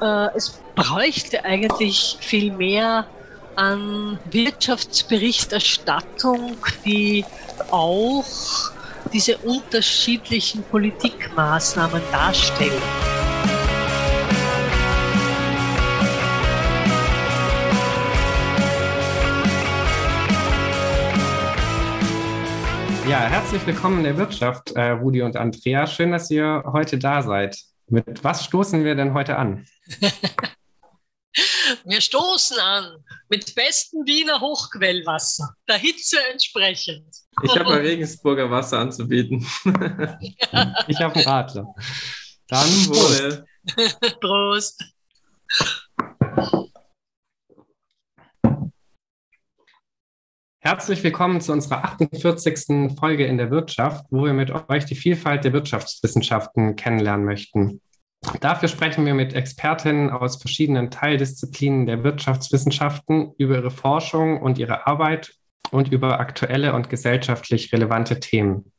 Äh, es bräuchte eigentlich viel mehr an Wirtschaftsberichterstattung, die auch diese unterschiedlichen Politikmaßnahmen darstellen. Ja, herzlich willkommen in der Wirtschaft, äh, Rudi und Andrea. Schön, dass ihr heute da seid. Mit was stoßen wir denn heute an? wir stoßen an mit bestem Wiener Hochquellwasser, der Hitze entsprechend. Ich habe mal Regensburger Wasser anzubieten. ich habe einen Radler. Dann wohl. Prost. Herzlich willkommen zu unserer 48. Folge in der Wirtschaft, wo wir mit euch die Vielfalt der Wirtschaftswissenschaften kennenlernen möchten. Dafür sprechen wir mit Expertinnen aus verschiedenen Teildisziplinen der Wirtschaftswissenschaften über ihre Forschung und ihre Arbeit und über aktuelle und gesellschaftlich relevante Themen.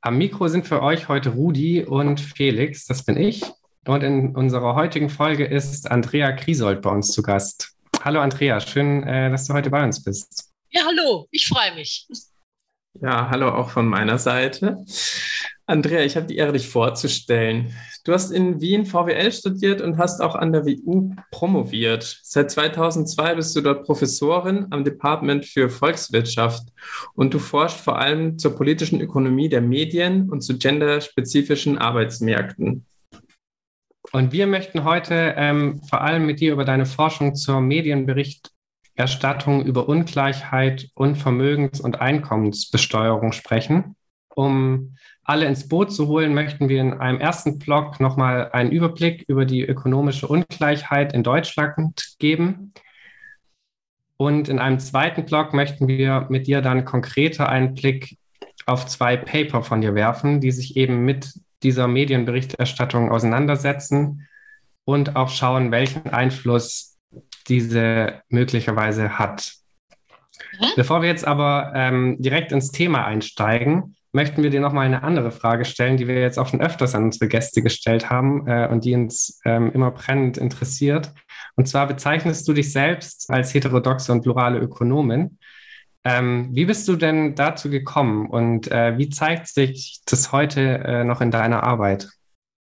Am Mikro sind für euch heute Rudi und Felix, das bin ich. Und in unserer heutigen Folge ist Andrea Kriesold bei uns zu Gast. Hallo Andrea, schön, äh, dass du heute bei uns bist. Ja, hallo, ich freue mich. Ja, hallo auch von meiner Seite. Andrea, ich habe die Ehre, dich vorzustellen. Du hast in Wien VWL studiert und hast auch an der WU promoviert. Seit 2002 bist du dort Professorin am Department für Volkswirtschaft und du forschst vor allem zur politischen Ökonomie der Medien und zu genderspezifischen Arbeitsmärkten. Und wir möchten heute ähm, vor allem mit dir über deine Forschung zur Medienbericht Erstattung über Ungleichheit und Vermögens- und Einkommensbesteuerung sprechen. Um alle ins Boot zu holen, möchten wir in einem ersten Blog nochmal einen Überblick über die ökonomische Ungleichheit in Deutschland geben. Und in einem zweiten Blog möchten wir mit dir dann konkreter einen Blick auf zwei Paper von dir werfen, die sich eben mit dieser Medienberichterstattung auseinandersetzen und auch schauen, welchen Einfluss diese möglicherweise hat. Mhm. Bevor wir jetzt aber ähm, direkt ins Thema einsteigen, möchten wir dir nochmal eine andere Frage stellen, die wir jetzt auch schon öfters an unsere Gäste gestellt haben äh, und die uns ähm, immer brennend interessiert. Und zwar bezeichnest du dich selbst als heterodoxe und plurale Ökonomin. Ähm, wie bist du denn dazu gekommen und äh, wie zeigt sich das heute äh, noch in deiner Arbeit?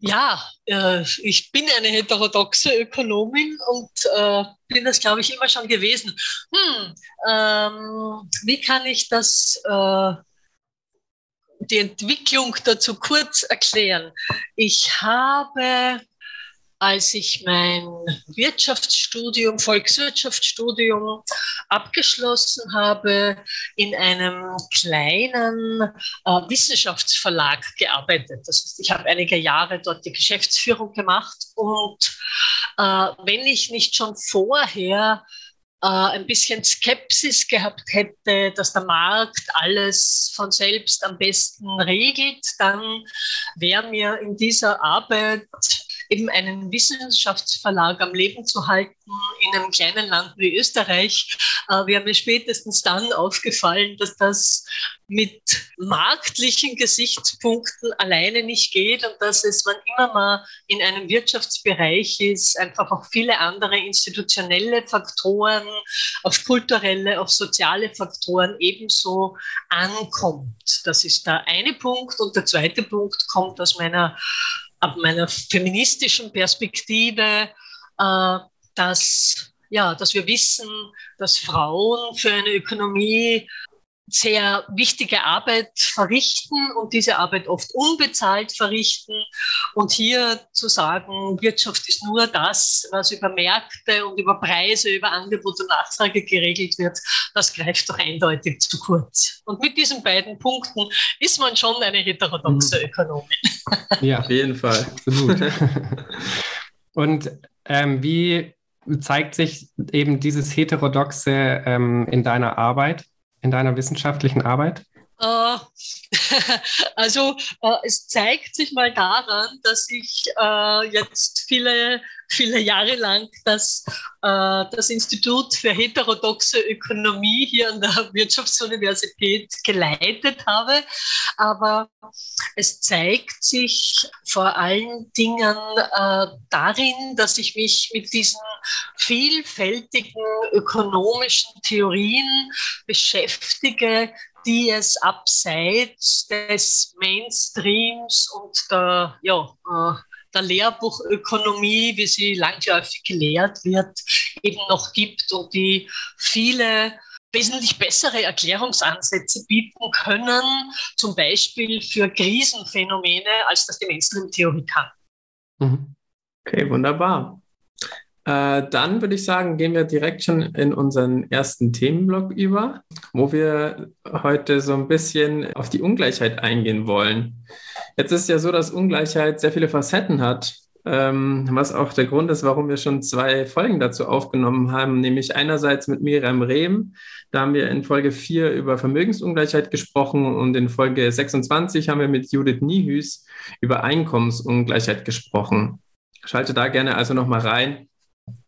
Ja, äh, ich bin eine heterodoxe Ökonomin und äh, bin das, glaube ich, immer schon gewesen. Hm, ähm, wie kann ich das, äh, die Entwicklung dazu kurz erklären? Ich habe als ich mein Wirtschaftsstudium, Volkswirtschaftsstudium abgeschlossen habe, in einem kleinen äh, Wissenschaftsverlag gearbeitet. Das heißt, ich habe einige Jahre dort die Geschäftsführung gemacht und äh, wenn ich nicht schon vorher äh, ein bisschen Skepsis gehabt hätte, dass der Markt alles von selbst am besten regelt, dann wäre mir in dieser Arbeit eben einen Wissenschaftsverlag am Leben zu halten in einem kleinen Land wie Österreich, äh, wäre mir spätestens dann aufgefallen, dass das mit marktlichen Gesichtspunkten alleine nicht geht und dass es, wann immer man in einem Wirtschaftsbereich ist, einfach auch viele andere institutionelle Faktoren, auf kulturelle, auf soziale Faktoren ebenso ankommt. Das ist der eine Punkt. Und der zweite Punkt kommt aus meiner ab meiner feministischen Perspektive, äh, dass, ja, dass wir wissen, dass Frauen für eine Ökonomie sehr wichtige Arbeit verrichten und diese Arbeit oft unbezahlt verrichten. Und hier zu sagen, Wirtschaft ist nur das, was über Märkte und über Preise, über Angebot und Nachfrage geregelt wird, das greift doch eindeutig zu kurz. Und mit diesen beiden Punkten ist man schon eine heterodoxe mhm. Ökonomin. Ja, auf jeden Fall, absolut. und ähm, wie zeigt sich eben dieses Heterodoxe ähm, in deiner Arbeit? In deiner wissenschaftlichen Arbeit? Äh, also äh, es zeigt sich mal daran, dass ich äh, jetzt viele, viele Jahre lang das, das Institut für heterodoxe Ökonomie hier an der Wirtschaftsuniversität geleitet habe. Aber es zeigt sich vor allen Dingen darin, dass ich mich mit diesen vielfältigen ökonomischen Theorien beschäftige, die es abseits des Mainstreams und der, ja, äh, der Lehrbuchökonomie, wie sie langläufig gelehrt wird, eben noch gibt und die viele wesentlich bessere Erklärungsansätze bieten können, zum Beispiel für Krisenphänomene, als das die Mainstream-Theorie kann. Mhm. Okay, wunderbar. Äh, dann würde ich sagen, gehen wir direkt schon in unseren ersten Themenblock über, wo wir heute so ein bisschen auf die Ungleichheit eingehen wollen. Jetzt ist ja so, dass Ungleichheit sehr viele Facetten hat, ähm, was auch der Grund ist, warum wir schon zwei Folgen dazu aufgenommen haben, nämlich einerseits mit Miriam Rehm. Da haben wir in Folge 4 über Vermögensungleichheit gesprochen und in Folge 26 haben wir mit Judith Niehüß über Einkommensungleichheit gesprochen. Schalte da gerne also nochmal rein.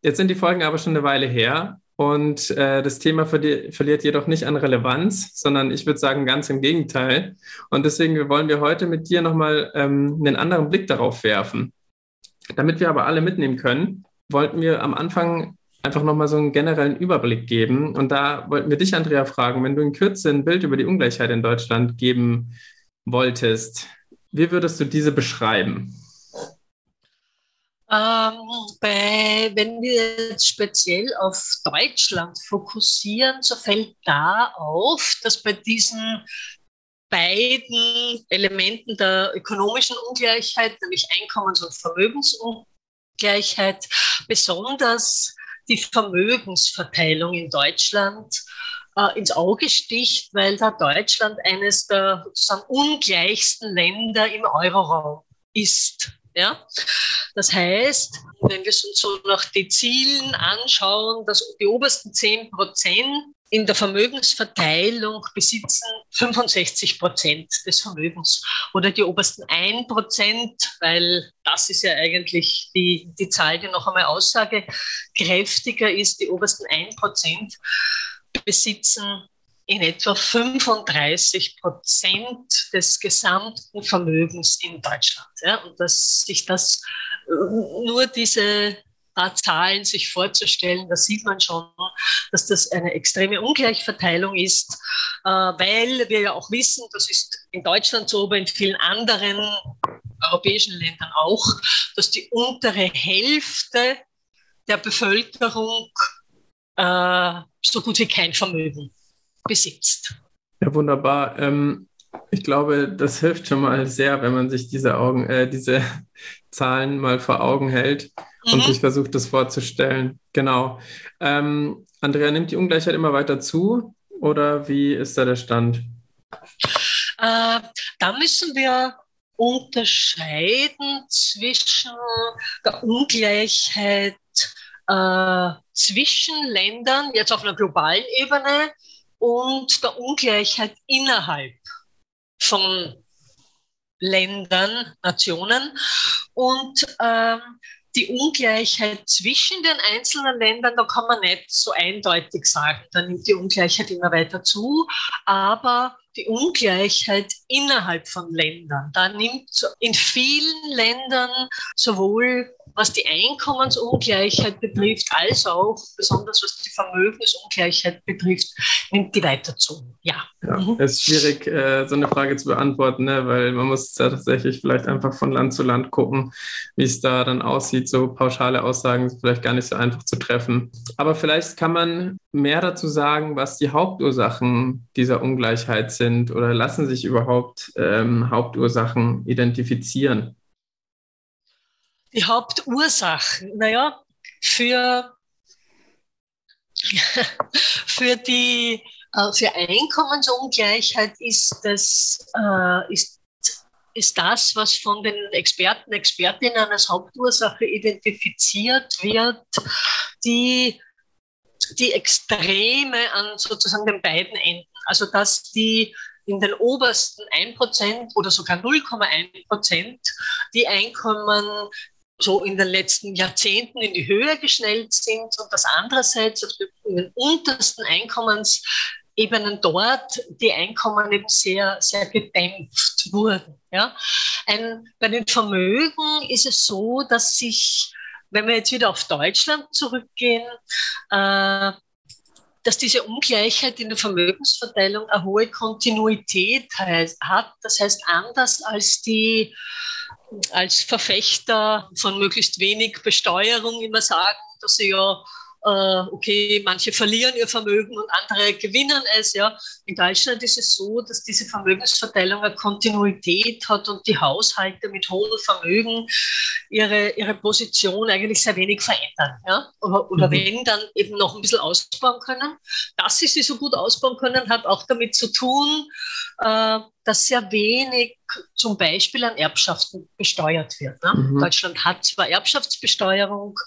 Jetzt sind die Folgen aber schon eine Weile her und äh, das Thema verli verliert jedoch nicht an Relevanz, sondern ich würde sagen ganz im Gegenteil. Und deswegen wollen wir heute mit dir nochmal ähm, einen anderen Blick darauf werfen. Damit wir aber alle mitnehmen können, wollten wir am Anfang einfach nochmal so einen generellen Überblick geben. Und da wollten wir dich, Andrea, fragen, wenn du in Kürze ein Bild über die Ungleichheit in Deutschland geben wolltest, wie würdest du diese beschreiben? Ähm, bei, wenn wir jetzt speziell auf Deutschland fokussieren, so fällt da auf, dass bei diesen beiden Elementen der ökonomischen Ungleichheit, nämlich Einkommens- und Vermögensungleichheit, besonders die Vermögensverteilung in Deutschland äh, ins Auge sticht, weil da Deutschland eines der sozusagen ungleichsten Länder im Euroraum ist. Ja? Das heißt, wenn wir uns so nach den Zielen anschauen, dass die obersten 10 Prozent in der Vermögensverteilung besitzen 65 Prozent des Vermögens oder die obersten 1 Prozent, weil das ist ja eigentlich die, die Zahl, die noch einmal aussagekräftiger ist, die obersten 1 Prozent besitzen in etwa 35 Prozent des gesamten Vermögens in Deutschland. Ja, und dass sich das nur diese paar Zahlen sich vorzustellen, da sieht man schon, dass das eine extreme Ungleichverteilung ist, äh, weil wir ja auch wissen, das ist in Deutschland so, aber in vielen anderen europäischen Ländern auch, dass die untere Hälfte der Bevölkerung äh, so gut wie kein Vermögen besitzt. Ja, wunderbar. Ähm, ich glaube, das hilft schon mal sehr, wenn man sich diese Augen, äh, diese Zahlen mal vor Augen hält mhm. und sich versucht, das vorzustellen. Genau. Ähm, Andrea, nimmt die Ungleichheit immer weiter zu oder wie ist da der Stand? Äh, da müssen wir unterscheiden zwischen der Ungleichheit äh, zwischen Ländern, jetzt auf einer globalen Ebene, und der Ungleichheit innerhalb von Ländern, Nationen. Und ähm, die Ungleichheit zwischen den einzelnen Ländern, da kann man nicht so eindeutig sagen, da nimmt die Ungleichheit immer weiter zu, aber die Ungleichheit innerhalb von Ländern, da nimmt in vielen Ländern sowohl was die Einkommensungleichheit betrifft, als auch besonders was die Vermögensungleichheit betrifft, nimmt die weiter zu. Ja. ja mhm. Es ist schwierig, äh, so eine Frage zu beantworten, ne? weil man muss tatsächlich vielleicht einfach von Land zu Land gucken, wie es da dann aussieht. So pauschale Aussagen sind vielleicht gar nicht so einfach zu treffen. Aber vielleicht kann man mehr dazu sagen, was die Hauptursachen dieser Ungleichheit sind oder lassen sich überhaupt ähm, Hauptursachen identifizieren? Die Hauptursachen? Naja, für, für die äh, für Einkommensungleichheit ist das, äh, ist, ist das, was von den Experten, Expertinnen als Hauptursache identifiziert wird, die, die Extreme an sozusagen den beiden Enden. Also dass die in den obersten 1% oder sogar 0,1% die Einkommen so in den letzten Jahrzehnten in die Höhe geschnellt sind und dass andererseits auf den untersten Einkommensebenen dort die Einkommen eben sehr, sehr gedämpft wurden. Ja? Ein, bei den Vermögen ist es so, dass sich, wenn wir jetzt wieder auf Deutschland zurückgehen, äh, dass diese Ungleichheit in der Vermögensverteilung eine hohe Kontinuität hat. Das heißt, anders als die als Verfechter von möglichst wenig Besteuerung immer sagen, dass sie ja äh, okay, manche verlieren ihr Vermögen und andere gewinnen es. Ja. In Deutschland ist es so, dass diese Vermögensverteilung eine Kontinuität hat und die Haushalte mit hohem Vermögen ihre, ihre Position eigentlich sehr wenig verändern. Ja. Oder, oder mhm. wenn, dann eben noch ein bisschen ausbauen können. Dass sie sie so gut ausbauen können, hat auch damit zu tun, äh, dass sehr wenig zum Beispiel an Erbschaften besteuert wird. Ne? Mhm. Deutschland hat zwar Erbschaftsbesteuerung,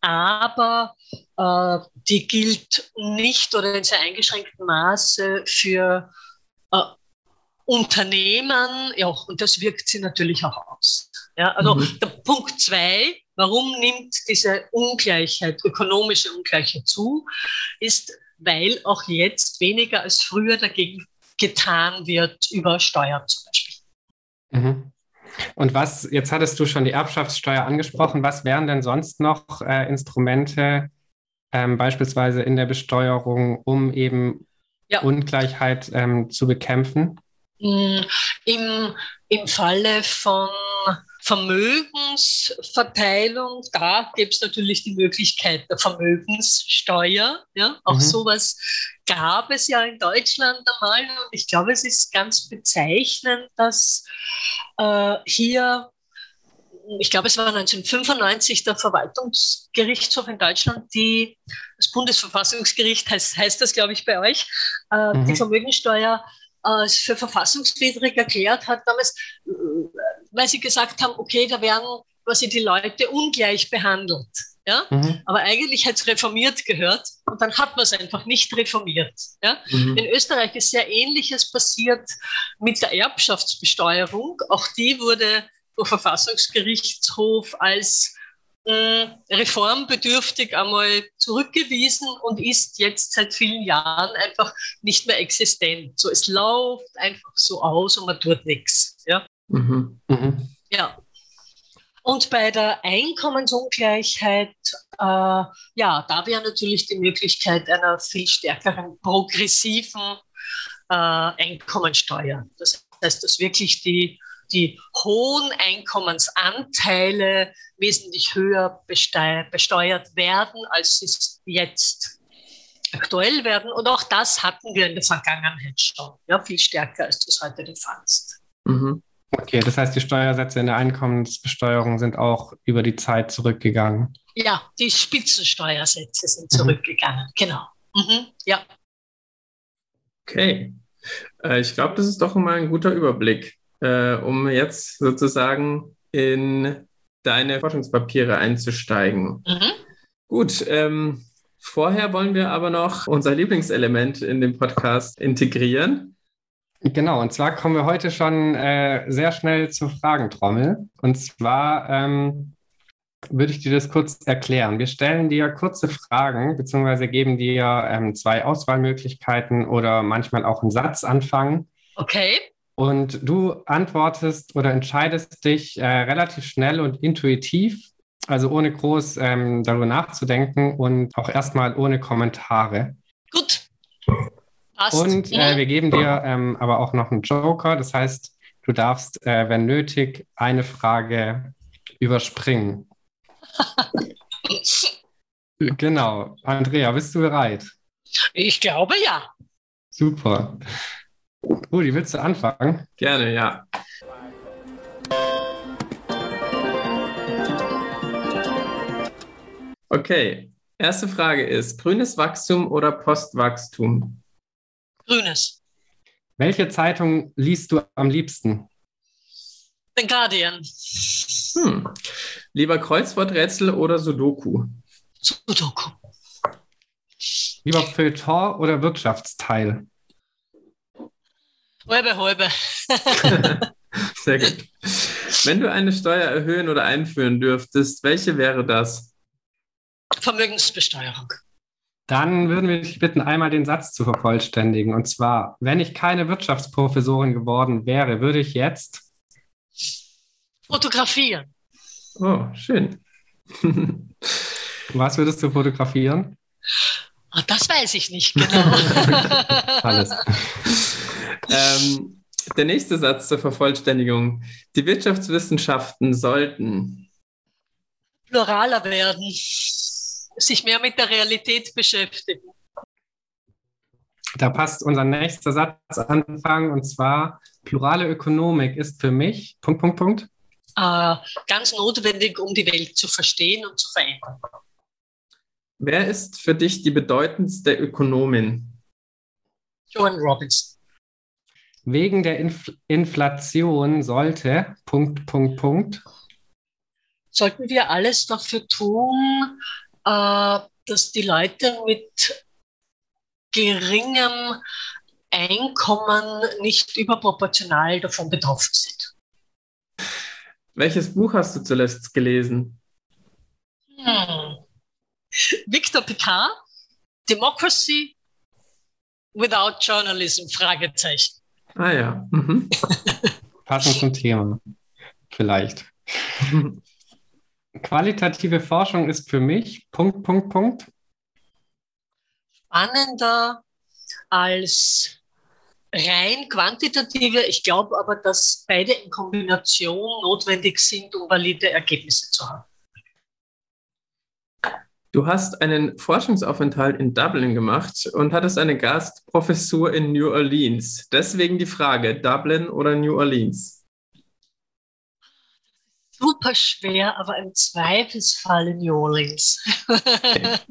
aber äh, die gilt nicht oder in sehr eingeschränktem Maße für äh, Unternehmen, ja, und das wirkt sie natürlich auch aus. Ja, also mhm. der Punkt zwei, warum nimmt diese Ungleichheit, ökonomische Ungleichheit zu, ist, weil auch jetzt weniger als früher dagegen getan wird über Steuern zum Beispiel. Mhm. Und was, jetzt hattest du schon die Erbschaftssteuer angesprochen, was wären denn sonst noch äh, Instrumente, ähm, beispielsweise in der Besteuerung, um eben ja. Ungleichheit ähm, zu bekämpfen? Mm, Im, Im Falle von Vermögensverteilung, da gäbe es natürlich die Möglichkeit der Vermögenssteuer. Ja? Auch mhm. sowas gab es ja in Deutschland einmal. Und ich glaube, es ist ganz bezeichnend, dass äh, hier, ich glaube, es war 1995 der Verwaltungsgerichtshof in Deutschland, die, das Bundesverfassungsgericht heißt, heißt das, glaube ich, bei euch, äh, mhm. die Vermögensteuer äh, für verfassungswidrig erklärt hat damals, äh, weil sie gesagt haben, okay, da werden quasi die Leute ungleich behandelt. Ja? Mhm. Aber eigentlich hat es reformiert gehört und dann hat man es einfach nicht reformiert. Ja? Mhm. In Österreich ist sehr Ähnliches passiert mit der Erbschaftsbesteuerung. Auch die wurde vom Verfassungsgerichtshof als äh, reformbedürftig einmal zurückgewiesen und ist jetzt seit vielen Jahren einfach nicht mehr existent. So, es läuft einfach so aus und man tut nichts. Ja. Mhm. Mhm. ja. Und bei der Einkommensungleichheit, äh, ja, da wäre natürlich die Möglichkeit einer viel stärkeren progressiven äh, Einkommensteuer. Das heißt, dass wirklich die die hohen Einkommensanteile wesentlich höher besteuert werden, als sie jetzt aktuell werden. Und auch das hatten wir in der Vergangenheit schon, ja, viel stärker, als das heute der Fall ist. Mhm. Okay, das heißt, die Steuersätze in der Einkommensbesteuerung sind auch über die Zeit zurückgegangen. Ja, die Spitzensteuersätze sind mhm. zurückgegangen, genau. Mhm. Ja. Okay. Äh, ich glaube, das ist doch mal ein guter Überblick äh, um jetzt sozusagen in deine Forschungspapiere einzusteigen. Mhm. Gut, ähm, vorher wollen wir aber noch unser Lieblingselement in dem Podcast integrieren. Genau, und zwar kommen wir heute schon äh, sehr schnell zur Fragentrommel. Und zwar ähm, würde ich dir das kurz erklären. Wir stellen dir kurze Fragen, beziehungsweise geben dir ähm, zwei Auswahlmöglichkeiten oder manchmal auch einen Satzanfang. Okay. Und du antwortest oder entscheidest dich äh, relativ schnell und intuitiv, also ohne groß ähm, darüber nachzudenken und auch erstmal ohne Kommentare. Gut. Passt. Und äh, wir geben dir ähm, aber auch noch einen Joker. Das heißt, du darfst, äh, wenn nötig, eine Frage überspringen. genau. Andrea, bist du bereit? Ich glaube ja. Super. Rudi, willst du anfangen? Gerne, ja. Okay, erste Frage ist: grünes Wachstum oder Postwachstum? Grünes. Welche Zeitung liest du am liebsten? The Guardian. Hm. Lieber Kreuzworträtsel oder Sudoku? Sudoku. Lieber Feuilleton oder Wirtschaftsteil? Halbe, halbe. Sehr gut. Wenn du eine Steuer erhöhen oder einführen dürftest, welche wäre das? Vermögensbesteuerung. Dann würden wir dich bitten, einmal den Satz zu vervollständigen. Und zwar, wenn ich keine Wirtschaftsprofessorin geworden wäre, würde ich jetzt fotografieren. Oh, schön. Was würdest du fotografieren? Ah, das weiß ich nicht genau. Alles. Ähm, der nächste Satz zur Vervollständigung. Die Wirtschaftswissenschaften sollten pluraler werden, sich mehr mit der Realität beschäftigen. Da passt unser nächster Satz anfangen und zwar plurale Ökonomik ist für mich Punkt Punkt Punkt äh, ganz notwendig, um die Welt zu verstehen und zu verändern. Wer ist für dich die bedeutendste Ökonomin? Joan Robinson. Wegen der Inf Inflation sollte Punkt, Punkt, Punkt. Sollten wir alles dafür tun, dass die Leute mit geringem Einkommen nicht überproportional davon betroffen sind. Welches Buch hast du zuletzt gelesen? Hm. Victor Picard, Democracy without Journalism? Fragezeichen. Ah ja. Mhm. Passend zum Thema. Vielleicht. Qualitative Forschung ist für mich Punkt, Punkt, Punkt. Spannender als rein quantitative. Ich glaube aber, dass beide in Kombination notwendig sind, um valide Ergebnisse zu haben. Du hast einen Forschungsaufenthalt in Dublin gemacht und hattest eine Gastprofessur in New Orleans. Deswegen die Frage, Dublin oder New Orleans? Super schwer, aber im Zweifelsfall in New Orleans.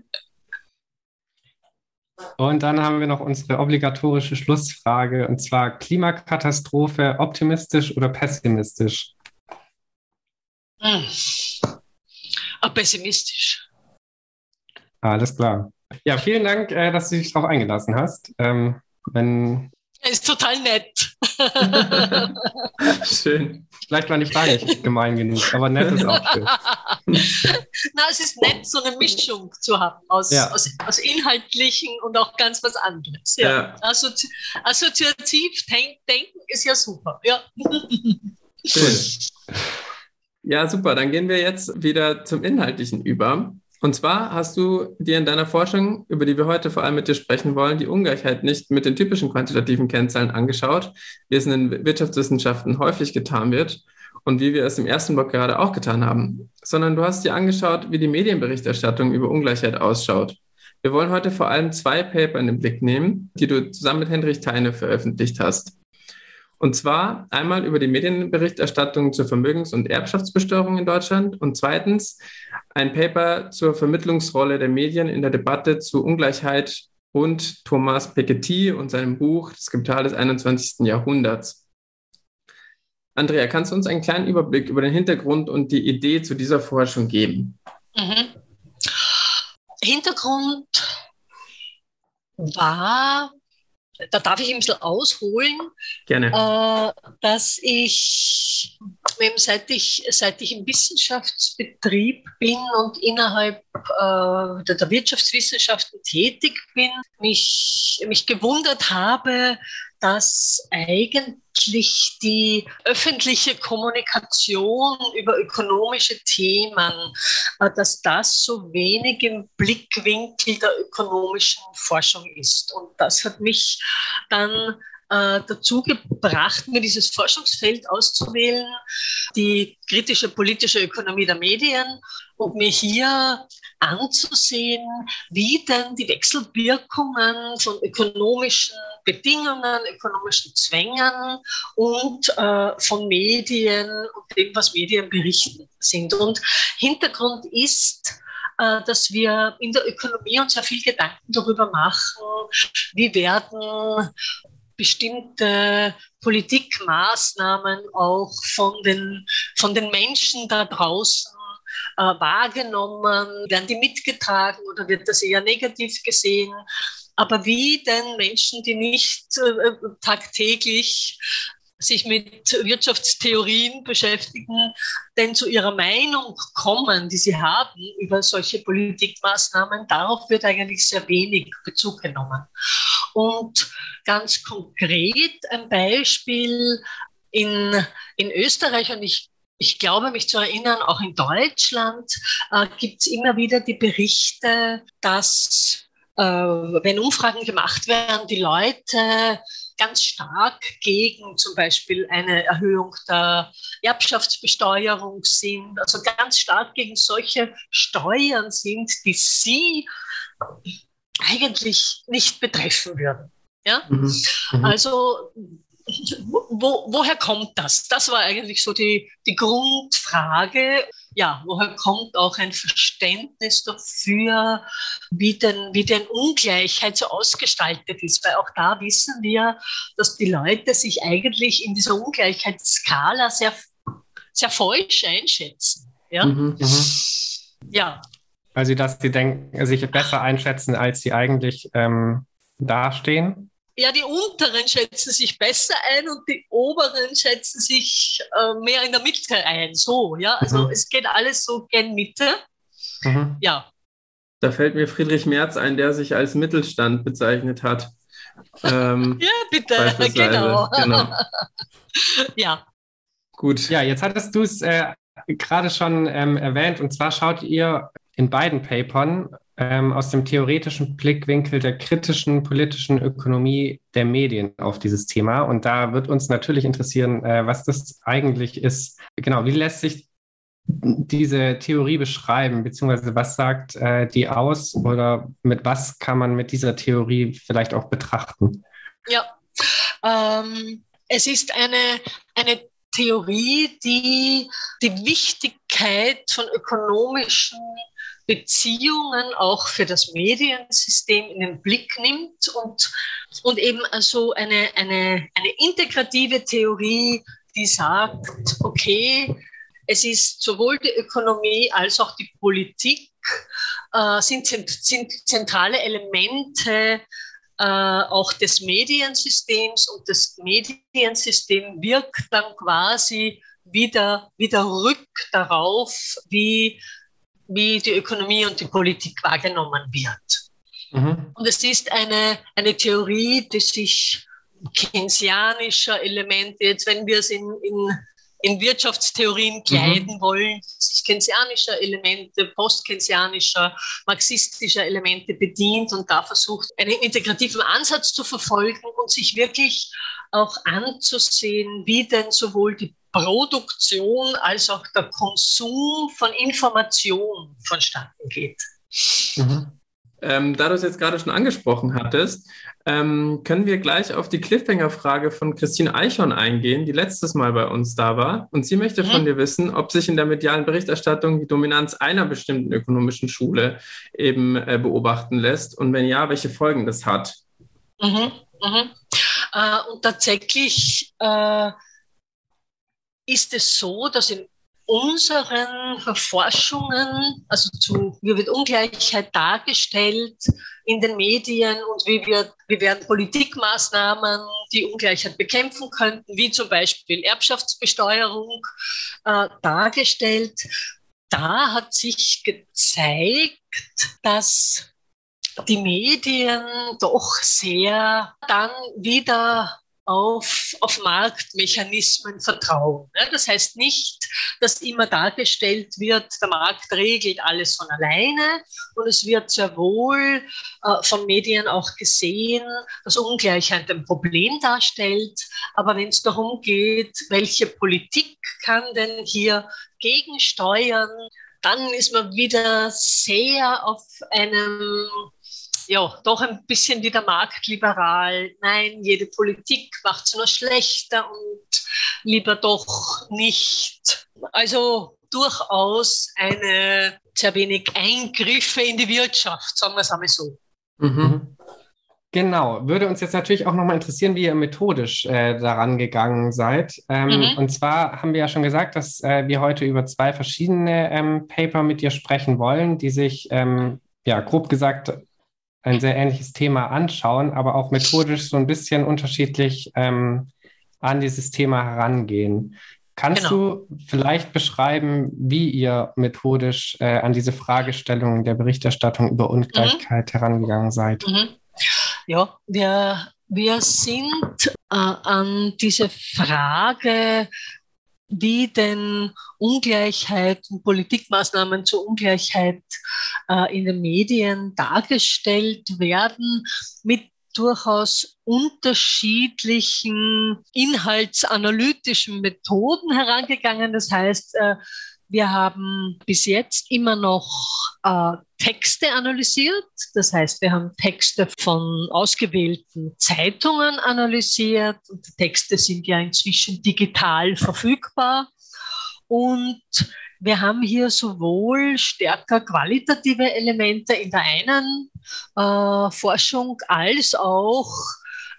Und dann haben wir noch unsere obligatorische Schlussfrage, und zwar Klimakatastrophe, optimistisch oder pessimistisch? Hm. Ah, pessimistisch. Alles klar. Ja, vielen Dank, äh, dass du dich darauf eingelassen hast. Ähm, wenn er ist total nett. schön. Vielleicht war die Frage nicht gemein genug, aber nett ist auch schön. Na, es ist nett, so eine Mischung zu haben aus, ja. aus, aus Inhaltlichen und auch ganz was anderes. Ja. ja. Assozi assoziativ denken ist ja super. Ja. Schön. Ja, super. Dann gehen wir jetzt wieder zum Inhaltlichen über. Und zwar hast du dir in deiner Forschung, über die wir heute vor allem mit dir sprechen wollen, die Ungleichheit nicht mit den typischen quantitativen Kennzahlen angeschaut, wie es in den Wirtschaftswissenschaften häufig getan wird und wie wir es im ersten Block gerade auch getan haben, sondern du hast dir angeschaut, wie die Medienberichterstattung über Ungleichheit ausschaut. Wir wollen heute vor allem zwei Paper in den Blick nehmen, die du zusammen mit Hendrich Theine veröffentlicht hast. Und zwar einmal über die Medienberichterstattung zur Vermögens- und Erbschaftsbesteuerung in Deutschland und zweitens ein Paper zur Vermittlungsrolle der Medien in der Debatte zu Ungleichheit und Thomas Piketty und seinem Buch Das Kapital des 21. Jahrhunderts. Andrea, kannst du uns einen kleinen Überblick über den Hintergrund und die Idee zu dieser Forschung geben? Mhm. Hintergrund war da darf ich ein bisschen ausholen, Gerne. Äh, dass ich, seit ich, seit ich im Wissenschaftsbetrieb bin und innerhalb äh, der, der, Wirtschaftswissenschaften tätig bin, mich, mich gewundert habe, dass eigentlich die öffentliche Kommunikation über ökonomische Themen, äh, dass das so wenig im Blickwinkel der ökonomischen Forschung ist. Und das hat mich dann äh, dazu gebracht, mir dieses Forschungsfeld auszuwählen, die kritische politische Ökonomie der Medien und mir hier anzusehen, wie denn die Wechselwirkungen von ökonomischen Bedingungen, ökonomischen Zwängen und äh, von Medien und dem, was Medien berichten sind. Und Hintergrund ist, äh, dass wir in der Ökonomie uns sehr viel Gedanken darüber machen, wie werden bestimmte Politikmaßnahmen auch von den, von den Menschen da draußen äh, wahrgenommen? Werden die mitgetragen oder wird das eher negativ gesehen? aber wie denn Menschen, die nicht äh, tagtäglich sich mit Wirtschaftstheorien beschäftigen, denn zu ihrer Meinung kommen, die sie haben über solche Politikmaßnahmen, darauf wird eigentlich sehr wenig Bezug genommen. Und ganz konkret ein Beispiel in, in Österreich, und ich ich glaube, mich zu erinnern, auch in Deutschland äh, gibt es immer wieder die Berichte, dass äh, wenn Umfragen gemacht werden, die Leute ganz stark gegen zum Beispiel eine Erhöhung der Erbschaftsbesteuerung sind, also ganz stark gegen solche Steuern sind, die sie eigentlich nicht betreffen würden. Ja? Mhm. Mhm. Also wo, woher kommt das? Das war eigentlich so die, die Grundfrage. Ja, woher kommt auch ein Verständnis dafür, wie denn, wie denn Ungleichheit so ausgestaltet ist? Weil auch da wissen wir, dass die Leute sich eigentlich in dieser Ungleichheitsskala sehr, sehr falsch einschätzen. Ja. Mhm, mhm. ja. Also, dass sie denken, sich besser einschätzen, als sie eigentlich ähm, dastehen? ja, die unteren schätzen sich besser ein und die oberen schätzen sich äh, mehr in der Mitte ein. So, ja, also mhm. es geht alles so gen Mitte. Mhm. Ja. Da fällt mir Friedrich Merz ein, der sich als Mittelstand bezeichnet hat. Ähm, ja, bitte, genau. genau. ja. Gut. Ja, jetzt hattest du es äh, gerade schon ähm, erwähnt und zwar schaut ihr in beiden Papern ähm, aus dem theoretischen Blickwinkel der kritischen politischen Ökonomie der Medien auf dieses Thema. Und da wird uns natürlich interessieren, äh, was das eigentlich ist. Genau, wie lässt sich diese Theorie beschreiben, beziehungsweise was sagt äh, die aus oder mit was kann man mit dieser Theorie vielleicht auch betrachten? Ja, ähm, es ist eine, eine Theorie, die die Wichtigkeit von ökonomischen Beziehungen auch für das Mediensystem in den Blick nimmt und, und eben also eine, eine, eine integrative Theorie, die sagt, okay, es ist sowohl die Ökonomie als auch die Politik äh, sind, sind zentrale Elemente äh, auch des Mediensystems und das Mediensystem wirkt dann quasi wieder, wieder rück darauf, wie wie die Ökonomie und die Politik wahrgenommen wird. Mhm. Und es ist eine, eine Theorie, die sich keynesianischer Elemente, jetzt wenn wir es in, in, in Wirtschaftstheorien mhm. kleiden mhm. wollen, sich keynesianischer Elemente, postkeynesianischer, marxistischer Elemente bedient und da versucht, einen integrativen Ansatz zu verfolgen und sich wirklich auch anzusehen, wie denn sowohl die Produktion als auch der Konsum von Information vonstatten geht. Mhm. Ähm, da du es jetzt gerade schon angesprochen hattest, ähm, können wir gleich auf die Cliffhanger-Frage von Christine Eichhorn eingehen, die letztes Mal bei uns da war. Und sie möchte mhm. von dir wissen, ob sich in der medialen Berichterstattung die Dominanz einer bestimmten ökonomischen Schule eben äh, beobachten lässt und wenn ja, welche Folgen das hat. Mhm. Mhm. Äh, und tatsächlich äh, ist es so, dass in unseren Forschungen, also zu, wie wird Ungleichheit dargestellt in den Medien und wie, wird, wie werden Politikmaßnahmen, die Ungleichheit bekämpfen könnten, wie zum Beispiel Erbschaftsbesteuerung, äh, dargestellt. Da hat sich gezeigt, dass die Medien doch sehr dann wieder auf, auf Marktmechanismen vertrauen. Das heißt nicht, dass immer dargestellt wird, der Markt regelt alles von alleine und es wird sehr wohl äh, von Medien auch gesehen, dass Ungleichheit ein Problem darstellt. Aber wenn es darum geht, welche Politik kann denn hier gegensteuern, dann ist man wieder sehr auf einem ja, doch ein bisschen wieder marktliberal. Nein, jede Politik macht es nur schlechter und lieber doch nicht. Also durchaus eine sehr wenig Eingriffe in die Wirtschaft, sagen wir es einmal so. Mhm. Genau, würde uns jetzt natürlich auch nochmal interessieren, wie ihr methodisch äh, daran gegangen seid. Ähm, mhm. Und zwar haben wir ja schon gesagt, dass äh, wir heute über zwei verschiedene ähm, Paper mit dir sprechen wollen, die sich, ähm, ja, grob gesagt, ein sehr ähnliches Thema anschauen, aber auch methodisch so ein bisschen unterschiedlich ähm, an dieses Thema herangehen. Kannst genau. du vielleicht beschreiben, wie ihr methodisch äh, an diese Fragestellung der Berichterstattung über Ungleichheit mhm. herangegangen seid? Mhm. Ja, wir, wir sind äh, an diese Frage, wie denn Ungleichheit und Politikmaßnahmen zur Ungleichheit äh, in den Medien dargestellt werden, mit durchaus unterschiedlichen inhaltsanalytischen Methoden herangegangen. Das heißt, äh, wir haben bis jetzt immer noch äh, Texte analysiert. Das heißt, wir haben Texte von ausgewählten Zeitungen analysiert. Und die Texte sind ja inzwischen digital verfügbar. Und wir haben hier sowohl stärker qualitative Elemente in der einen äh, Forschung als auch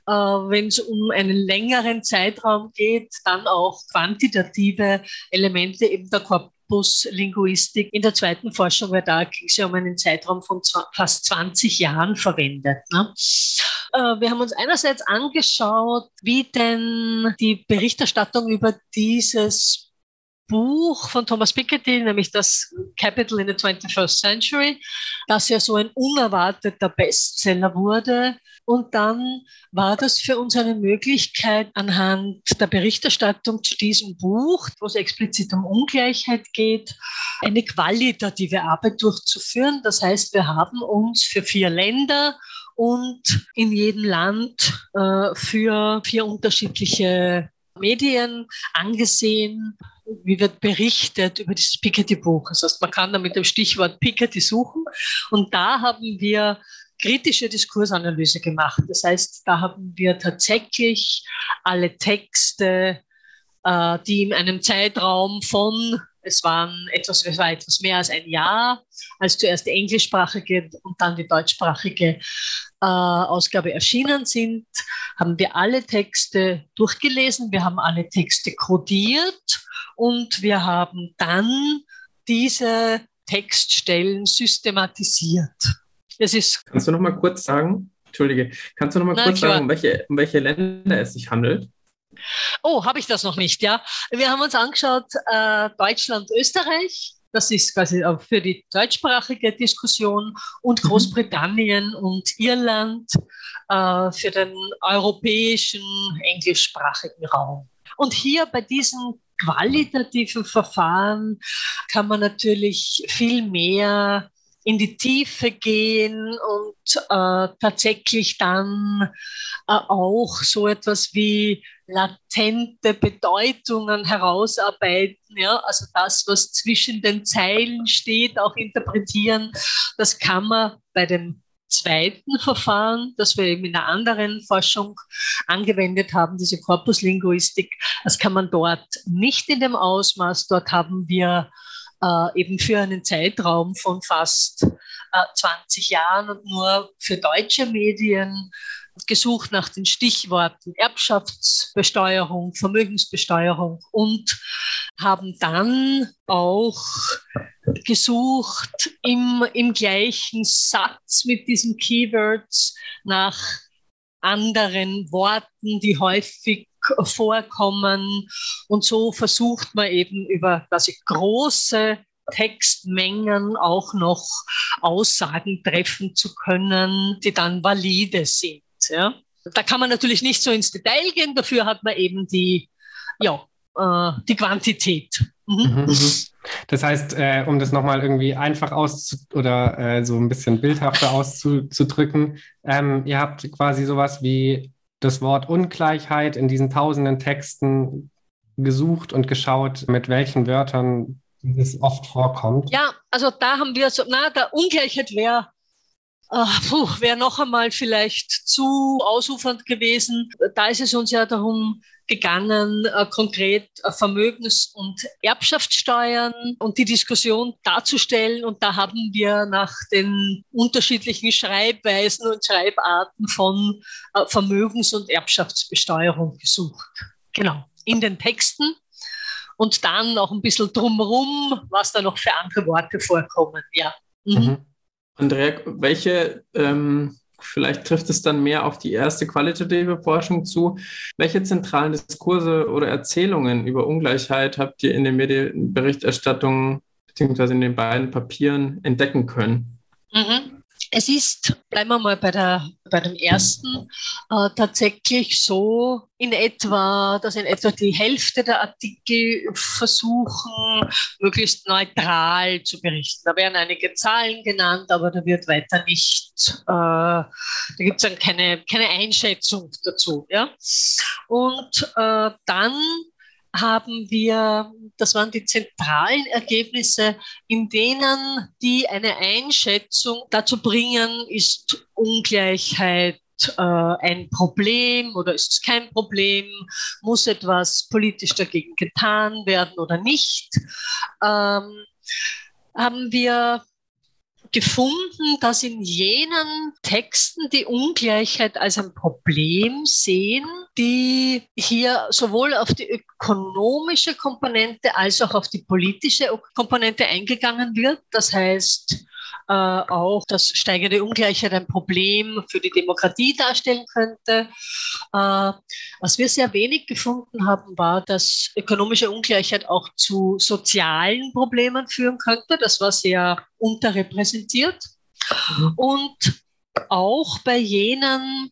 äh, wenn es um einen längeren Zeitraum geht, dann auch quantitative Elemente eben der Korpuslinguistik in der zweiten Forschung, weil da ging es ja um einen Zeitraum von fast 20 Jahren verwendet. Ne? Äh, wir haben uns einerseits angeschaut, wie denn die Berichterstattung über dieses Buch von Thomas Piketty, nämlich das Capital in the 21st Century, das ja so ein unerwarteter Bestseller wurde. Und dann war das für uns eine Möglichkeit, anhand der Berichterstattung zu diesem Buch, wo es explizit um Ungleichheit geht, eine qualitative Arbeit durchzuführen. Das heißt, wir haben uns für vier Länder und in jedem Land äh, für vier unterschiedliche Medien angesehen, wie wird berichtet über dieses Piketty-Buch. Das heißt, man kann da mit dem Stichwort Piketty suchen. Und da haben wir kritische Diskursanalyse gemacht. Das heißt, da haben wir tatsächlich alle Texte, äh, die in einem Zeitraum von, es waren etwas, es war etwas mehr als ein Jahr, als zuerst die englischsprachige und dann die deutschsprachige äh, Ausgabe erschienen sind, haben wir alle Texte durchgelesen, wir haben alle Texte codiert und wir haben dann diese Textstellen systematisiert. Das ist kannst du noch mal kurz sagen, Entschuldige, kannst du noch mal kurz klar. sagen, um welche, um welche Länder es sich handelt? Oh, habe ich das noch nicht, ja. Wir haben uns angeschaut, äh, Deutschland, Österreich, das ist quasi auch für die deutschsprachige Diskussion und mhm. Großbritannien mhm. und Irland äh, für den europäischen englischsprachigen Raum. Und hier bei diesen qualitativen Verfahren kann man natürlich viel mehr in die Tiefe gehen und äh, tatsächlich dann äh, auch so etwas wie latente Bedeutungen herausarbeiten, ja, also das, was zwischen den Zeilen steht, auch interpretieren. Das kann man bei dem zweiten Verfahren, das wir eben in einer anderen Forschung angewendet haben, diese Korpuslinguistik, das kann man dort nicht in dem Ausmaß. Dort haben wir äh, eben für einen Zeitraum von fast äh, 20 Jahren und nur für deutsche Medien gesucht nach den Stichworten Erbschaftsbesteuerung, Vermögensbesteuerung und haben dann auch gesucht im, im gleichen Satz mit diesen Keywords nach anderen Worten, die häufig vorkommen. Und so versucht man eben über quasi große Textmengen auch noch Aussagen treffen zu können, die dann valide sind. Ja. Da kann man natürlich nicht so ins Detail gehen, dafür hat man eben die, ja, äh, die Quantität. Mhm. Mhm. mhm. Das heißt, äh, um das nochmal irgendwie einfach auszu oder äh, so ein bisschen bildhafter auszudrücken, ähm, ihr habt quasi sowas wie das Wort Ungleichheit in diesen tausenden Texten gesucht und geschaut, mit welchen Wörtern dieses oft vorkommt. Ja, also da haben wir so, na, der Ungleichheit wäre Uh, wäre noch einmal vielleicht zu ausufernd gewesen. Da ist es uns ja darum gegangen, äh, konkret äh, Vermögens- und Erbschaftssteuern und die Diskussion darzustellen. Und da haben wir nach den unterschiedlichen Schreibweisen und Schreibarten von äh, Vermögens- und Erbschaftsbesteuerung gesucht. Genau, in den Texten. Und dann noch ein bisschen drumherum, was da noch für andere Worte vorkommen. Ja. Mhm. Mhm. Andrea, welche, ähm, vielleicht trifft es dann mehr auf die erste qualitative Forschung zu, welche zentralen Diskurse oder Erzählungen über Ungleichheit habt ihr in den Medienberichterstattungen beziehungsweise in den beiden Papieren entdecken können? Mhm. Es ist, bleiben wir mal bei, der, bei dem ersten, äh, tatsächlich so in etwa, dass in etwa die Hälfte der Artikel versuchen, möglichst neutral zu berichten. Da werden einige Zahlen genannt, aber da wird weiter nicht, äh, da gibt es dann keine, keine Einschätzung dazu. Ja? Und äh, dann haben wir, das waren die zentralen Ergebnisse, in denen die eine Einschätzung dazu bringen, ist Ungleichheit äh, ein Problem oder ist es kein Problem? Muss etwas politisch dagegen getan werden oder nicht? Ähm, haben wir gefunden, dass in jenen Texten die Ungleichheit als ein Problem sehen, die hier sowohl auf die ökonomische Komponente als auch auf die politische Komponente eingegangen wird. Das heißt, äh, auch, dass steigende Ungleichheit ein Problem für die Demokratie darstellen könnte. Äh, was wir sehr wenig gefunden haben, war, dass ökonomische Ungleichheit auch zu sozialen Problemen führen könnte. Das war sehr unterrepräsentiert. Mhm. Und auch bei jenen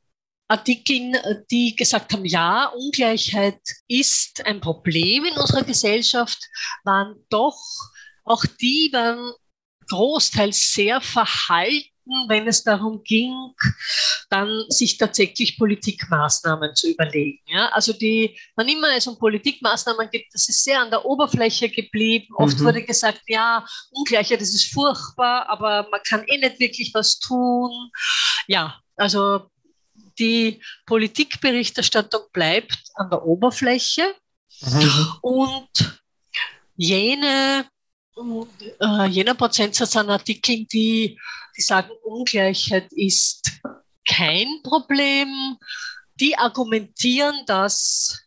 Artikeln, die gesagt haben, ja, Ungleichheit ist ein Problem in unserer Gesellschaft, waren doch, auch die waren großteils sehr verhalten, wenn es darum ging, dann sich tatsächlich Politikmaßnahmen zu überlegen. Ja? Also die, wann immer es um Politikmaßnahmen geht, das ist sehr an der Oberfläche geblieben. Oft mhm. wurde gesagt, ja, Ungleichheit, das ist furchtbar, aber man kann eh nicht wirklich was tun. Ja, also die Politikberichterstattung bleibt an der Oberfläche mhm. und jene äh, jener Prozentsatz an Artikeln, die, die sagen, Ungleichheit ist kein Problem, die argumentieren das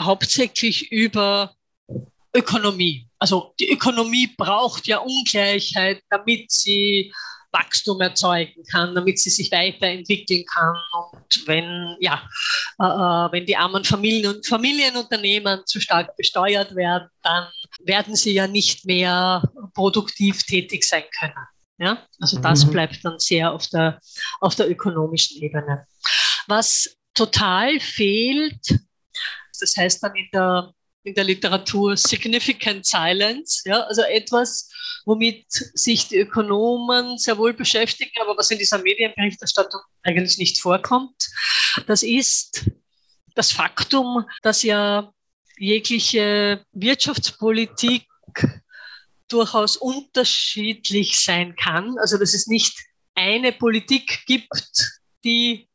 hauptsächlich über Ökonomie. Also die Ökonomie braucht ja Ungleichheit, damit sie Wachstum erzeugen kann, damit sie sich weiterentwickeln kann. Und wenn, ja, äh, äh, wenn die armen Familien und Familienunternehmen zu stark besteuert werden, dann werden sie ja nicht mehr produktiv tätig sein können. Ja? Also das mhm. bleibt dann sehr auf der, auf der ökonomischen Ebene. Was total fehlt, das heißt dann in der in der Literatur Significant Silence, ja, also etwas, womit sich die Ökonomen sehr wohl beschäftigen, aber was in dieser Medienberichterstattung eigentlich nicht vorkommt. Das ist das Faktum, dass ja jegliche Wirtschaftspolitik durchaus unterschiedlich sein kann. Also dass es nicht eine Politik gibt, die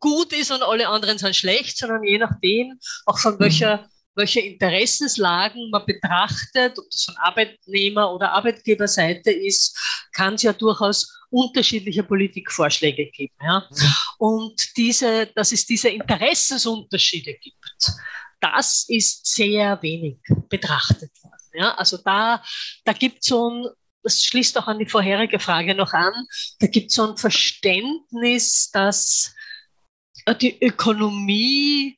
gut ist und alle anderen sind schlecht, sondern je nachdem, auch von welcher welche Interessenslagen man betrachtet, ob das von Arbeitnehmer- oder Arbeitgeberseite ist, kann es ja durchaus unterschiedliche Politikvorschläge geben. Ja? Mhm. Und diese, dass es diese Interessensunterschiede gibt, das ist sehr wenig betrachtet worden. Ja? Also da, da gibt es so ein, das schließt auch an die vorherige Frage noch an, da gibt es so ein Verständnis, dass die Ökonomie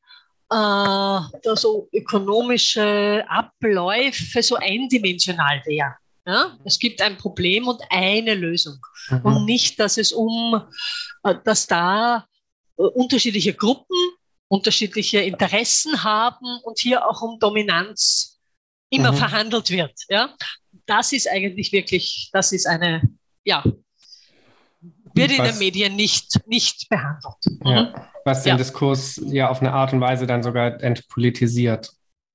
äh, so ökonomische Abläufe so eindimensional wären. Ja? Es gibt ein Problem und eine Lösung. Mhm. Und nicht, dass es um, äh, dass da äh, unterschiedliche Gruppen unterschiedliche Interessen haben und hier auch um Dominanz immer mhm. verhandelt wird. Ja? Das ist eigentlich wirklich, das ist eine, ja, wird in den Medien nicht, nicht behandelt. Ja. Mhm. Was den ja. Diskurs ja auf eine Art und Weise dann sogar entpolitisiert.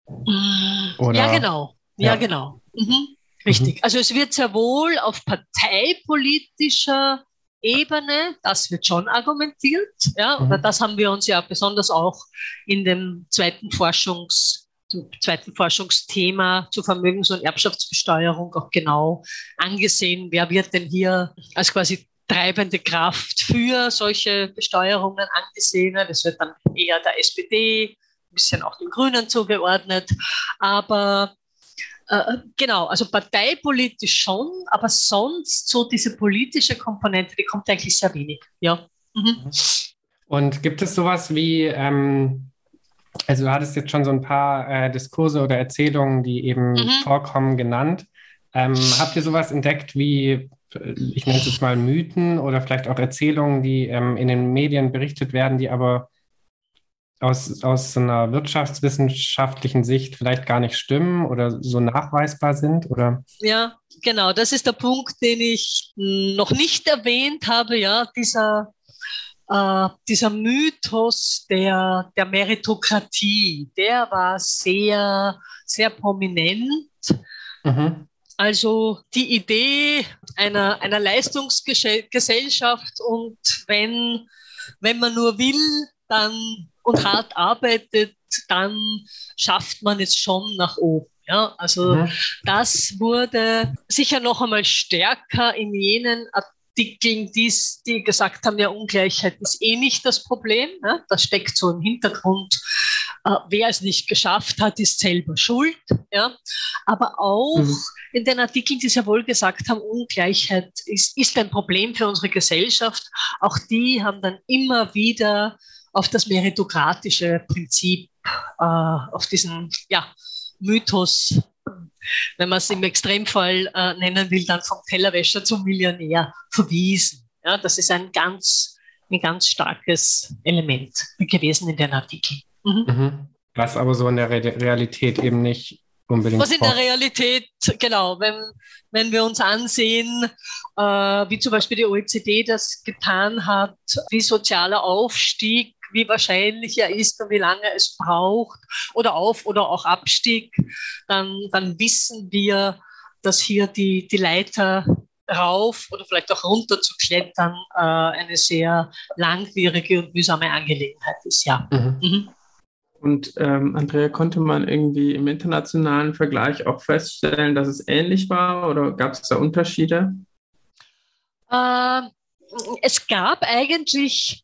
Mm, Oder? Ja, genau. Ja, ja. genau. Mhm. Richtig. Mhm. Also es wird sehr wohl auf parteipolitischer Ebene, das wird schon argumentiert. Ja, mhm. das haben wir uns ja besonders auch in dem zweiten Forschungs zweiten Forschungsthema zur Vermögens- und Erbschaftsbesteuerung auch genau angesehen. Wer wird denn hier als quasi treibende Kraft für solche Besteuerungen angesehen. Das wird dann eher der SPD, ein bisschen auch den Grünen zugeordnet. Aber Äh, genau, also parteipolitisch schon, aber sonst so diese politische Komponente, die kommt eigentlich sehr wenig. Ja. Mhm. Und gibt es sowas wie, ähm, also du hattest jetzt schon so ein paar äh, Diskurse oder Erzählungen, die eben mhm. vorkommen, genannt. Ähm, habt ihr sowas entdeckt wie, ich nenne es jetzt mal Mythen oder vielleicht auch Erzählungen, die ähm, in den Medien berichtet werden, die aber aus, aus einer wirtschaftswissenschaftlichen Sicht vielleicht gar nicht stimmen oder so nachweisbar sind? Oder? Ja, genau, das ist der Punkt, den ich noch nicht erwähnt habe, ja, dieser, äh, dieser Mythos der, der Meritokratie, der war sehr, sehr prominent. Mhm. Also die Idee einer, einer Leistungsgesellschaft und wenn, wenn man nur will, dann und hart arbeitet, dann schafft man es schon nach oben. Ja, also mhm. das wurde sicher noch einmal stärker in jenen Artikeln, die's, die gesagt haben, ja, Ungleichheit ist eh nicht das Problem. Ja, das steckt so im Hintergrund. Äh, wer es nicht geschafft hat, ist selber schuld. Ja, aber auch mhm. in den Artikeln, die sehr wohl gesagt haben, Ungleichheit ist, ist ein Problem für unsere Gesellschaft. Auch die haben dann immer wieder auf das meritokratische Prinzip, äh, auf diesen ja, Mythos, wenn man es im Extremfall äh, nennen will, dann vom Tellerwäscher zum Millionär verwiesen. Ja, das ist ein ganz, ein ganz starkes Element gewesen in den Artikeln. Mhm. Mhm. Was aber so in der Re Realität eben nicht unbedingt. Was in der Realität, genau, wenn, wenn wir uns ansehen, äh, wie zum Beispiel die OECD das getan hat, wie sozialer Aufstieg wie wahrscheinlich er ist und wie lange es braucht oder Auf- oder auch Abstieg, dann, dann wissen wir, dass hier die, die Leiter rauf oder vielleicht auch runter zu klettern äh, eine sehr langwierige und mühsame Angelegenheit ist, ja. Mhm. Mhm. Und ähm, Andrea, konnte man irgendwie im internationalen Vergleich auch feststellen, dass es ähnlich war oder gab es da Unterschiede? Äh, es gab eigentlich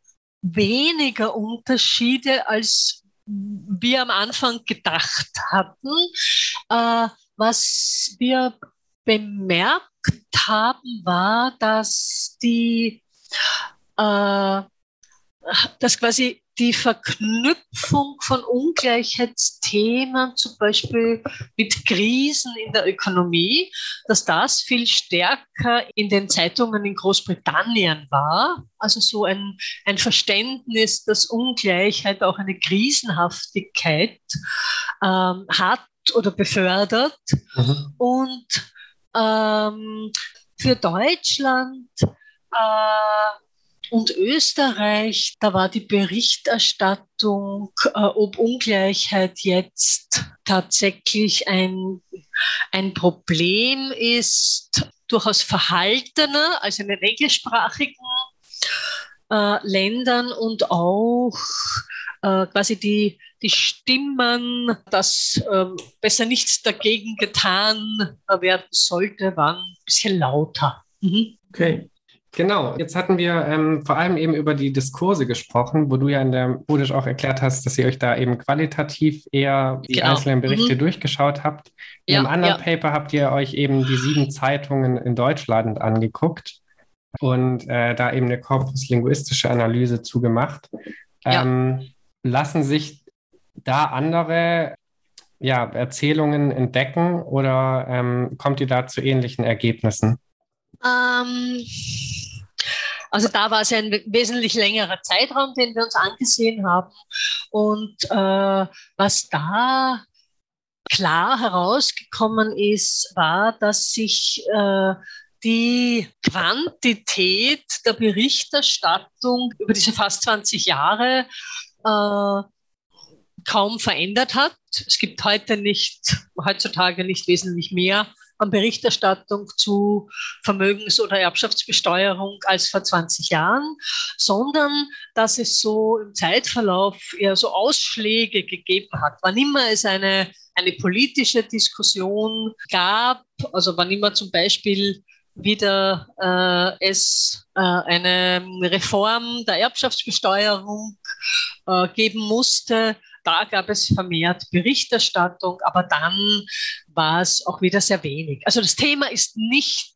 weniger Unterschiede, als wir am Anfang gedacht hatten. Äh, was wir bemerkt haben, war, dass die, äh, dass quasi die Verknüpfung von Ungleichheitsthemen, zum Beispiel mit Krisen in der Ökonomie, dass das viel stärker in den Zeitungen in Großbritannien war. Also so ein, ein Verständnis, dass Ungleichheit auch eine Krisenhaftigkeit ähm, hat oder befördert. Mhm. Und ähm, für Deutschland äh, und Österreich, da war die Berichterstattung, äh, ob Ungleichheit jetzt tatsächlich ein, ein Problem ist, durchaus verhaltener als in den regelsprachigen äh, Ländern und auch äh, quasi die, die Stimmen, dass äh, besser nichts dagegen getan werden sollte, waren ein bisschen lauter. Mhm. Okay. Genau, jetzt hatten wir ähm, vor allem eben über die Diskurse gesprochen, wo du ja in der Budisch auch erklärt hast, dass ihr euch da eben qualitativ eher die genau. einzelnen Berichte mhm. durchgeschaut habt. In ja, einem anderen ja. Paper habt ihr euch eben die sieben Zeitungen in Deutschland angeguckt und äh, da eben eine korpuslinguistische Analyse zugemacht. Ähm, ja. Lassen sich da andere ja, Erzählungen entdecken oder ähm, kommt ihr da zu ähnlichen Ergebnissen? Ähm, also da war es ein wesentlich längerer Zeitraum, den wir uns angesehen haben. Und äh, was da klar herausgekommen ist, war, dass sich äh, die Quantität der Berichterstattung über diese fast 20 Jahre äh, kaum verändert hat. Es gibt heute nicht, heutzutage nicht wesentlich mehr an Berichterstattung zu Vermögens- oder Erbschaftsbesteuerung als vor 20 Jahren, sondern dass es so im Zeitverlauf eher so Ausschläge gegeben hat. Wann immer es eine, eine politische Diskussion gab, also wann immer zum Beispiel wieder äh, es äh, eine Reform der Erbschaftsbesteuerung äh, geben musste, da gab es vermehrt Berichterstattung, aber dann war es auch wieder sehr wenig. Also das Thema ist nicht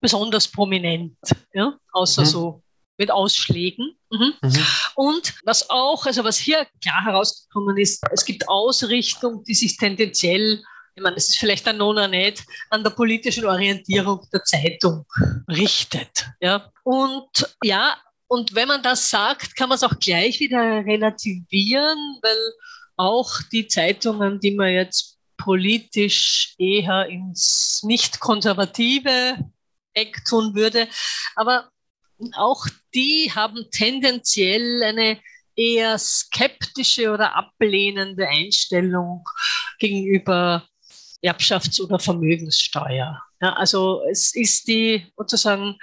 besonders prominent, ja, außer mhm. so mit Ausschlägen. Mhm. Mhm. Und was auch, also was hier klar herausgekommen ist, es gibt Ausrichtung, die sich tendenziell, ich meine, das ist vielleicht ein Nona nicht, an der politischen Orientierung der Zeitung richtet. Ja. Und ja, und wenn man das sagt, kann man es auch gleich wieder relativieren, weil auch die Zeitungen, die man jetzt politisch eher ins nicht konservative Eck tun würde, aber auch die haben tendenziell eine eher skeptische oder ablehnende Einstellung gegenüber Erbschafts- oder Vermögenssteuer. Ja, also es ist die sozusagen,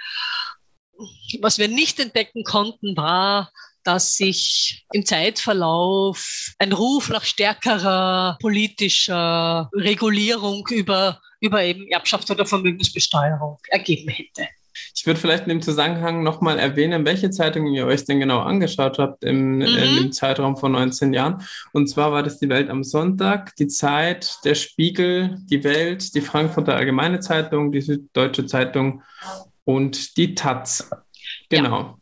was wir nicht entdecken konnten, war, dass sich im Zeitverlauf ein Ruf nach stärkerer politischer Regulierung über, über eben Erbschafts- oder Vermögensbesteuerung ergeben hätte. Ich würde vielleicht in dem Zusammenhang nochmal erwähnen, welche Zeitungen ihr euch denn genau angeschaut habt im, mhm. im Zeitraum von 19 Jahren. Und zwar war das die Welt am Sonntag, die Zeit, der Spiegel, die Welt, die Frankfurter Allgemeine Zeitung, die Süddeutsche Zeitung und die Taz. Genau. Ja.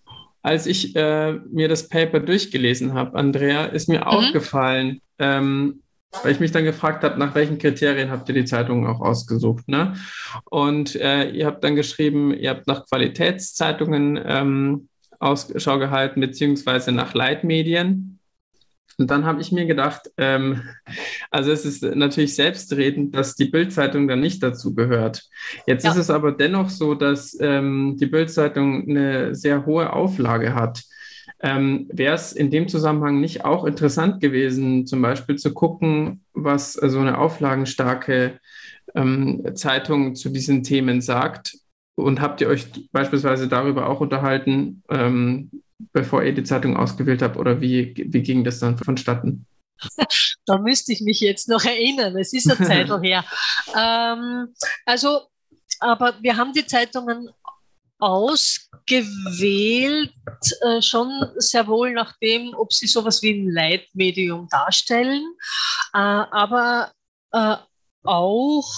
Als ich äh, mir das Paper durchgelesen habe, Andrea, ist mir mhm. aufgefallen, ähm, weil ich mich dann gefragt habe, nach welchen Kriterien habt ihr die Zeitungen auch ausgesucht. Ne? Und äh, ihr habt dann geschrieben, ihr habt nach Qualitätszeitungen ähm, Ausschau gehalten, beziehungsweise nach Leitmedien. Und dann habe ich mir gedacht, ähm, also es ist natürlich selbstredend, dass die Bildzeitung dann nicht dazu gehört. Jetzt ja. ist es aber dennoch so, dass ähm, die Bildzeitung eine sehr hohe Auflage hat. Ähm, Wäre es in dem Zusammenhang nicht auch interessant gewesen, zum Beispiel zu gucken, was so eine auflagenstarke ähm, Zeitung zu diesen Themen sagt? Und habt ihr euch beispielsweise darüber auch unterhalten, ähm, bevor ihr die Zeitung ausgewählt habt? Oder wie, wie ging das dann vonstatten? da müsste ich mich jetzt noch erinnern. Es ist eine Zeit her. Ähm, also, aber wir haben die Zeitungen ausgewählt, äh, schon sehr wohl nach dem, ob sie sowas wie ein Leitmedium darstellen, äh, aber äh, auch,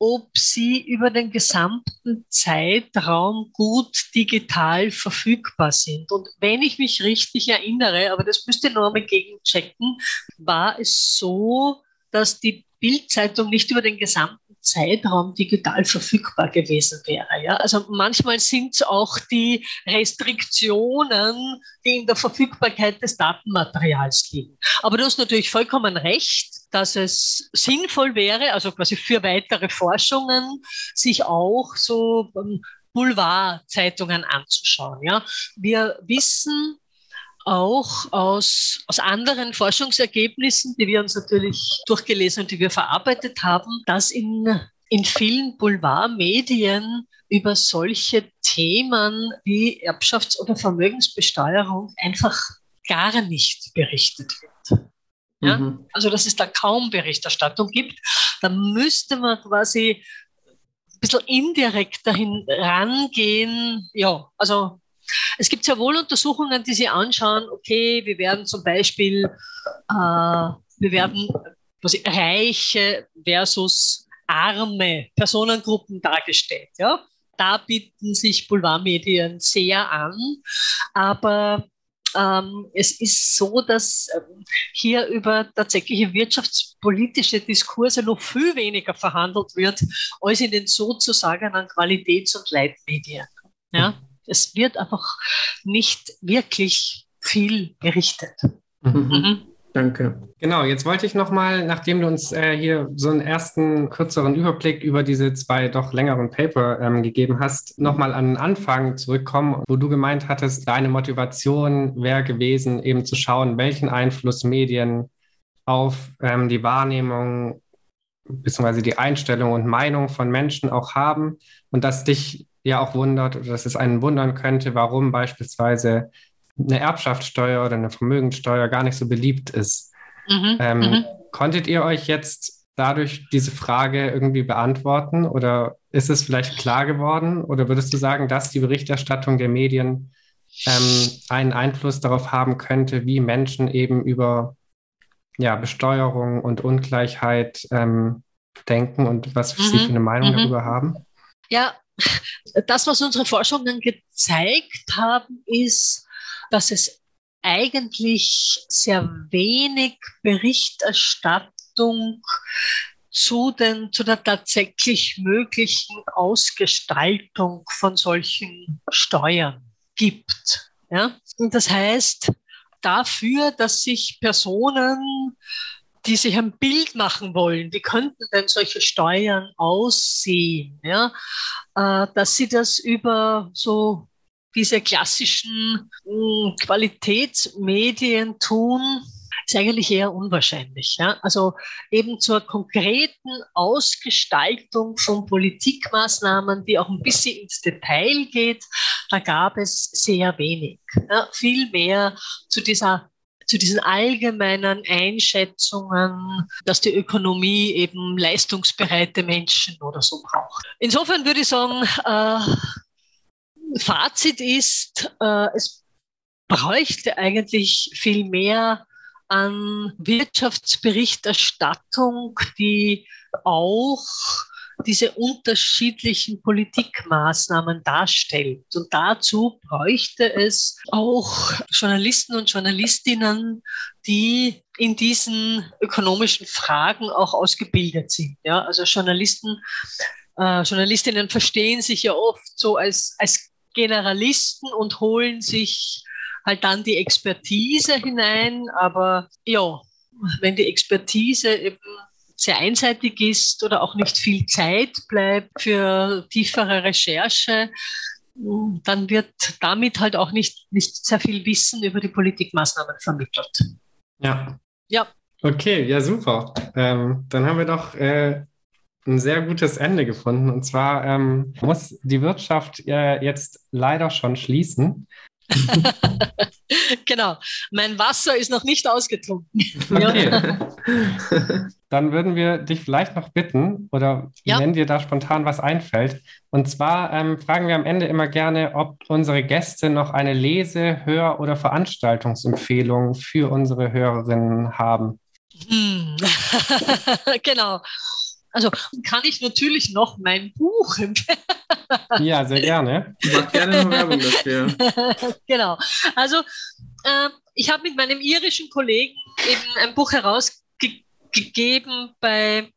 ob sie über den gesamten Zeitraum gut digital verfügbar sind. Und wenn ich mich richtig erinnere, aber das müsste Norme gegenchecken, war es so, dass die Bildzeitung nicht über den gesamten Zeitraum digital verfügbar gewesen wäre. Ja? Also manchmal sind es auch die Restriktionen, die in der Verfügbarkeit des Datenmaterials liegen. Aber du hast natürlich vollkommen recht, dass es sinnvoll wäre, also quasi für weitere Forschungen, sich auch so ähm, Boulevardzeitungen anzuschauen. Ja? Wir wissen, auch aus, aus anderen Forschungsergebnissen, die wir uns natürlich durchgelesen und die wir verarbeitet haben, dass in, in vielen Boulevardmedien über solche Themen wie Erbschafts- oder Vermögensbesteuerung einfach gar nicht berichtet wird. Ja? Mhm. Also, dass es da kaum Berichterstattung gibt. Da müsste man quasi ein bisschen indirekt dahin rangehen. Ja, also es gibt sehr wohl Untersuchungen, die sich anschauen, okay, wir werden zum Beispiel, äh, wir werden quasi reiche versus arme Personengruppen dargestellt. Ja? Da bieten sich Boulevardmedien sehr an, aber es ist so, dass ähm, hier über tatsächliche wirtschaftspolitische Diskurse noch viel weniger verhandelt wird, als in den sozusagen an Qualitäts- und Leitmedien. Ja? es wird einfach nicht wirklich viel berichtet. Mhm. Mhm. Danke. Genau, jetzt wollte ich nochmal, nachdem du uns äh, hier so einen ersten kürzeren Überblick über diese zwei doch längeren Paper ähm, gegeben hast, nochmal an den Anfang zurückkommen, wo du gemeint hattest, deine Motivation wäre gewesen, eben zu schauen, welchen Einfluss Medien auf ähm, die Wahrnehmung bzw. die Einstellung und Meinung von Menschen auch haben und dass dich ja auch wundert oder dass es einen wundern könnte, warum beispielsweise eine Erbschaftssteuer oder eine Vermögenssteuer gar nicht so beliebt ist. Mhm, ähm, mhm. Konntet ihr euch jetzt dadurch diese Frage irgendwie beantworten oder ist es vielleicht klar geworden oder würdest du sagen, dass die Berichterstattung der Medien ähm, einen Einfluss darauf haben könnte, wie Menschen eben über ja, Besteuerung und Ungleichheit ähm, denken und was mhm. Sie für eine Meinung mhm. darüber haben? Ja, das, was unsere Forschungen gezeigt haben, ist, dass es eigentlich sehr wenig Berichterstattung zu, den, zu der tatsächlich möglichen Ausgestaltung von solchen Steuern gibt. Ja? Und das heißt, dafür, dass sich Personen, die sich ein Bild machen wollen, wie könnten denn solche Steuern aussehen, ja? Äh, dass sie das über so diese klassischen hm, Qualitätsmedien tun, ist eigentlich eher unwahrscheinlich. Ja? Also eben zur konkreten Ausgestaltung von Politikmaßnahmen, die auch ein bisschen ins Detail geht, da gab es sehr wenig. Ja? Viel mehr zu dieser zu diesen allgemeinen Einschätzungen, dass die Ökonomie eben leistungsbereite Menschen oder so braucht. Insofern würde ich sagen, äh, Fazit ist, äh, es bräuchte eigentlich viel mehr an Wirtschaftsberichterstattung, die auch diese unterschiedlichen Politikmaßnahmen darstellt. Und dazu bräuchte es auch Journalisten und Journalistinnen, die in diesen ökonomischen Fragen auch ausgebildet sind. Ja, also Journalisten, äh, Journalistinnen verstehen sich ja oft so als, als Generalisten und holen sich halt dann die Expertise hinein. Aber ja, wenn die Expertise eben sehr einseitig ist oder auch nicht viel Zeit bleibt für tiefere Recherche, dann wird damit halt auch nicht, nicht sehr viel Wissen über die Politikmaßnahmen vermittelt. Ja. Ja. Okay, ja, super. Ähm, dann haben wir doch äh, ein sehr gutes Ende gefunden. Und zwar ähm, muss die Wirtschaft äh, jetzt leider schon schließen. genau. Mein Wasser ist noch nicht ausgetrunken. Okay. Dann würden wir dich vielleicht noch bitten, oder ja. wenn dir da spontan was einfällt. Und zwar ähm, fragen wir am Ende immer gerne, ob unsere Gäste noch eine Lese-, Hör- oder Veranstaltungsempfehlung für unsere Hörerinnen haben. Hm. genau. Also kann ich natürlich noch mein Buch empfehlen. Ja, sehr gerne. Mach gerne eine Werbung dafür. genau. Also äh, ich habe mit meinem irischen Kollegen eben ein Buch herausgegeben bei,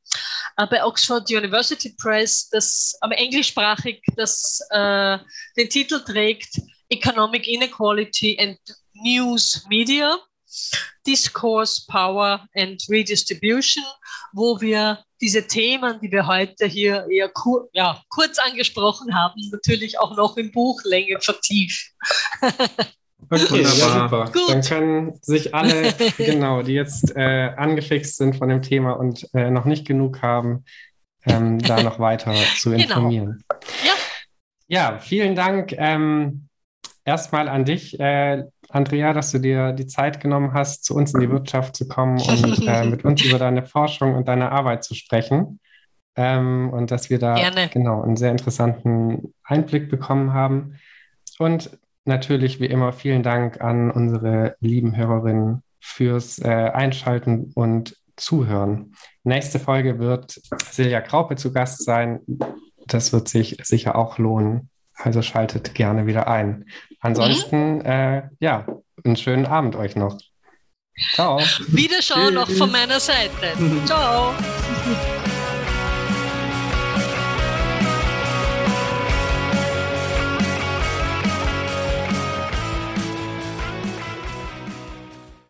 äh, bei Oxford University Press, das aber englischsprachig das äh, den Titel trägt Economic Inequality and News Media. Discourse, Power and Redistribution, wo wir diese Themen, die wir heute hier eher kur ja, kurz angesprochen haben, natürlich auch noch im Buchlänge vertiefen. Okay, ja, super. Gut. Dann können sich alle, genau, die jetzt äh, angefixt sind von dem Thema und äh, noch nicht genug haben, ähm, da noch weiter zu genau. informieren. Genau. Ja. Ja, vielen Dank ähm, erstmal an dich, äh, Andrea, dass du dir die Zeit genommen hast, zu uns in die Wirtschaft zu kommen und äh, mit uns über deine Forschung und deine Arbeit zu sprechen. Ähm, und dass wir da Gerne. genau einen sehr interessanten Einblick bekommen haben. Und natürlich wie immer vielen Dank an unsere lieben Hörerinnen fürs äh, Einschalten und Zuhören. Nächste Folge wird Silja Kraupe zu Gast sein. Das wird sich sicher auch lohnen. Also schaltet gerne wieder ein. Ansonsten, mhm. äh, ja, einen schönen Abend euch noch. Ciao. Wiederschauen noch von meiner Seite. Ciao.